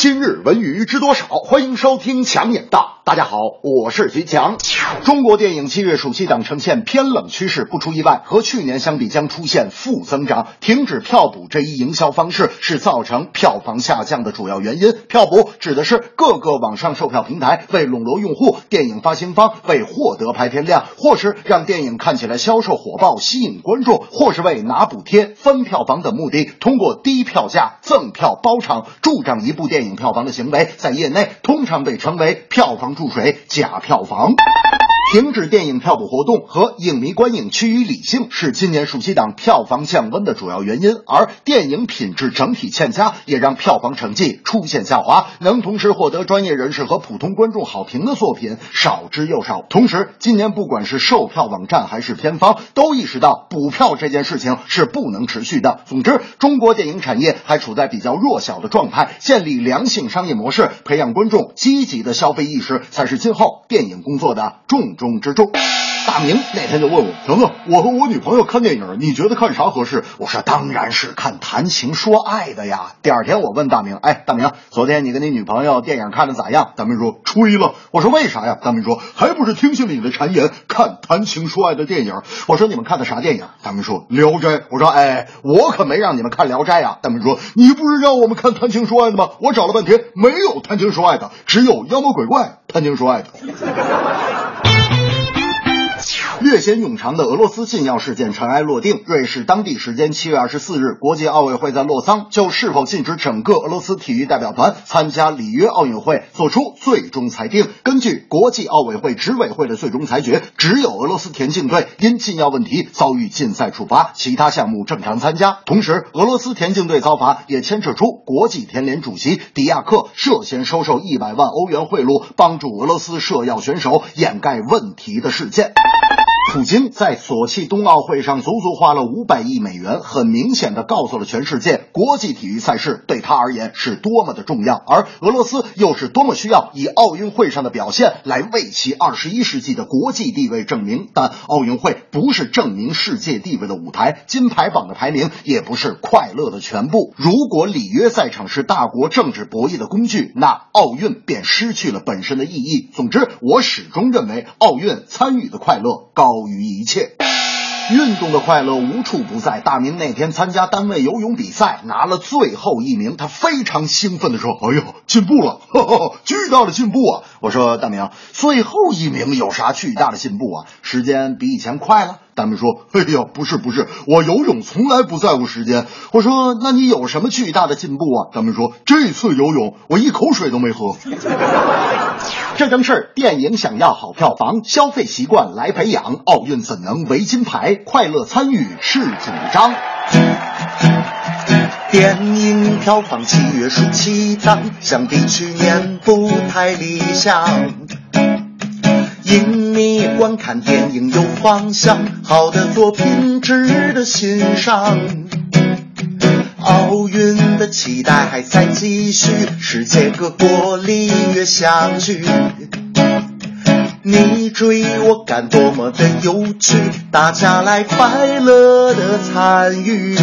今日文娱知多少？欢迎收听强眼道。大家好，我是徐强。中国电影七月暑期档呈现偏冷趋势，不出意外，和去年相比将出现负增长。停止票补这一营销方式是造成票房下降的主要原因。票补指的是各个网上售票平台为笼络用户，电影发行方为获得排片量，或是让电影看起来销售火爆、吸引观众，或是为拿补贴、分票房等目的，通过低票价、赠票、包场助长一部电影票房的行为，在业内通常被称为票房注水、假票房。停止电影票补活动和影迷观影趋于理性是今年暑期档票房降温的主要原因，而电影品质整体欠佳也让票房成绩出现下滑。能同时获得专业人士和普通观众好评的作品少之又少。同时，今年不管是售票网站还是片方都意识到补票这件事情是不能持续的。总之，中国电影产业还处在比较弱小的状态，建立良性商业模式，培养观众积极的消费意识，才是今后电影工作的重。中之重，大明那天就问我，腾腾，我和我女朋友看电影，你觉得看啥合适？我说当然是看谈情说爱的呀。第二天我问大明，哎，大明，昨天你跟你女朋友电影看的咋样？大明说吹了。我说为啥呀？大明说还不是听信了你的谗言，看谈情说爱的电影。我说你们看的啥电影？大明说聊斋。我说哎，我可没让你们看聊斋啊。大明说你不是让我们看谈情说爱的吗？我找了半天没有谈情说爱的，只有妖魔鬼怪谈情说爱的。略显冗长的俄罗斯禁药事件尘埃落定。瑞士当地时间七月二十四日，国际奥委会在洛桑就是否禁止整个俄罗斯体育代表团参加里约奥运会作出最终裁定。根据国际奥委会执委会的最终裁决，只有俄罗斯田径队因禁药问题遭遇禁赛处罚，其他项目正常参加。同时，俄罗斯田径队遭罚也牵扯出国际田联主席迪亚克涉嫌收受一百万欧元贿赂，帮助俄罗斯涉药选手掩盖问题的事件。普京在索契冬奥会上足足花了五百亿美元，很明显的告诉了全世界，国际体育赛事对他而言是多么的重要，而俄罗斯又是多么需要以奥运会上的表现来为其二十一世纪的国际地位证明。但奥运会不是证明世界地位的舞台，金牌榜的排名也不是快乐的全部。如果里约赛场是大国政治博弈的工具，那奥运便失去了本身的意义。总之，我始终认为奥运参与的快乐高。高于一切，运动的快乐无处不在。大明那天参加单位游泳比赛，拿了最后一名，他非常兴奋地说：“哎呦，进步了，巨大的进步啊！”我说：“大明，最后一名有啥巨大的进步啊？时间比以前快了。”大明说：“哎呀，不是不是，我游泳从来不在乎时间。”我说：“那你有什么巨大的进步啊？”大明说：“这次游泳我一口水都没喝。” 这正是电影想要好票房，消费习惯来培养。奥运怎能为金牌？快乐参与是主张。电影票房七月十七档，相比去年不太理想。影观看电影有方向，好的作品值得欣赏。奥运的期待还在继续，世界各国里约相聚，你追我赶多么的有趣，大家来快乐的参与。